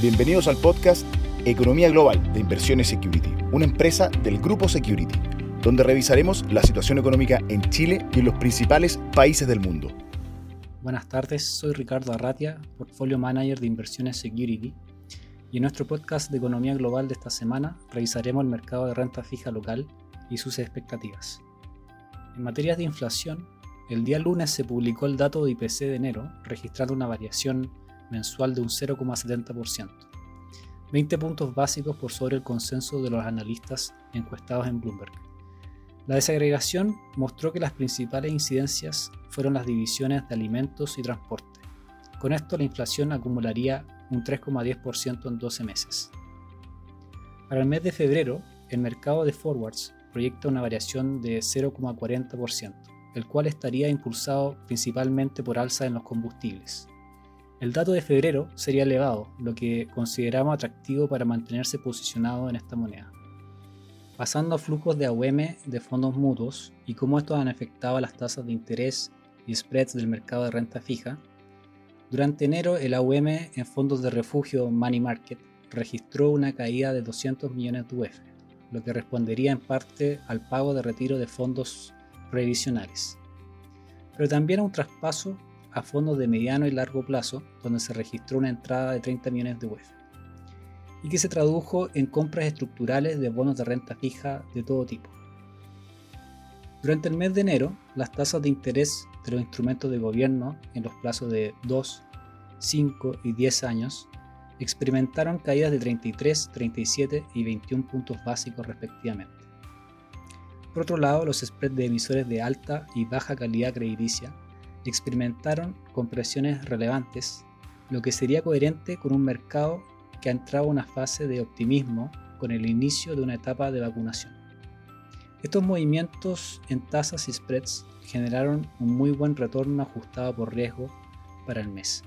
Bienvenidos al podcast Economía Global de Inversiones Security, una empresa del grupo Security, donde revisaremos la situación económica en Chile y los principales países del mundo. Buenas tardes, soy Ricardo Arratia, Portfolio Manager de Inversiones Security, y en nuestro podcast de Economía Global de esta semana revisaremos el mercado de renta fija local y sus expectativas. En materias de inflación, el día lunes se publicó el dato de IPC de enero, registrando una variación mensual de un 0,70%, 20 puntos básicos por sobre el consenso de los analistas encuestados en Bloomberg. La desagregación mostró que las principales incidencias fueron las divisiones de alimentos y transporte. Con esto la inflación acumularía un 3,10% en 12 meses. Para el mes de febrero, el mercado de forwards proyecta una variación de 0,40%, el cual estaría impulsado principalmente por alza en los combustibles. El dato de febrero sería elevado, lo que consideramos atractivo para mantenerse posicionado en esta moneda. Pasando a flujos de AUM de fondos mutuos y cómo estos han afectado las tasas de interés y spreads del mercado de renta fija, durante enero el AUM en fondos de refugio Money Market registró una caída de 200 millones de UF, lo que respondería en parte al pago de retiro de fondos previsionales, pero también a un traspaso a fondos de mediano y largo plazo, donde se registró una entrada de 30 millones de UF, y que se tradujo en compras estructurales de bonos de renta fija de todo tipo. Durante el mes de enero, las tasas de interés de los instrumentos de gobierno en los plazos de 2, 5 y 10 años experimentaron caídas de 33, 37 y 21 puntos básicos respectivamente. Por otro lado, los spreads de emisores de alta y baja calidad crediticia experimentaron compresiones relevantes, lo que sería coherente con un mercado que ha entrado a una fase de optimismo con el inicio de una etapa de vacunación. Estos movimientos en tasas y spreads generaron un muy buen retorno ajustado por riesgo para el mes.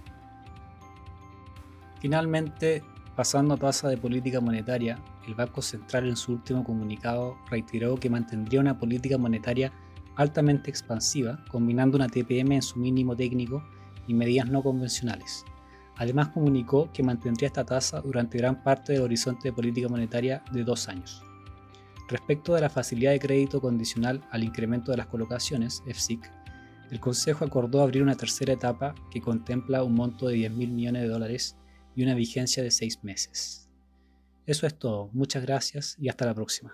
Finalmente, pasando a tasa de política monetaria, el Banco Central en su último comunicado reiteró que mantendría una política monetaria altamente expansiva, combinando una TPM en su mínimo técnico y medidas no convencionales. Además comunicó que mantendría esta tasa durante gran parte del horizonte de política monetaria de dos años. Respecto de la facilidad de crédito condicional al incremento de las colocaciones, FSIC, el Consejo acordó abrir una tercera etapa que contempla un monto de 10 mil millones de dólares y una vigencia de seis meses. Eso es todo, muchas gracias y hasta la próxima.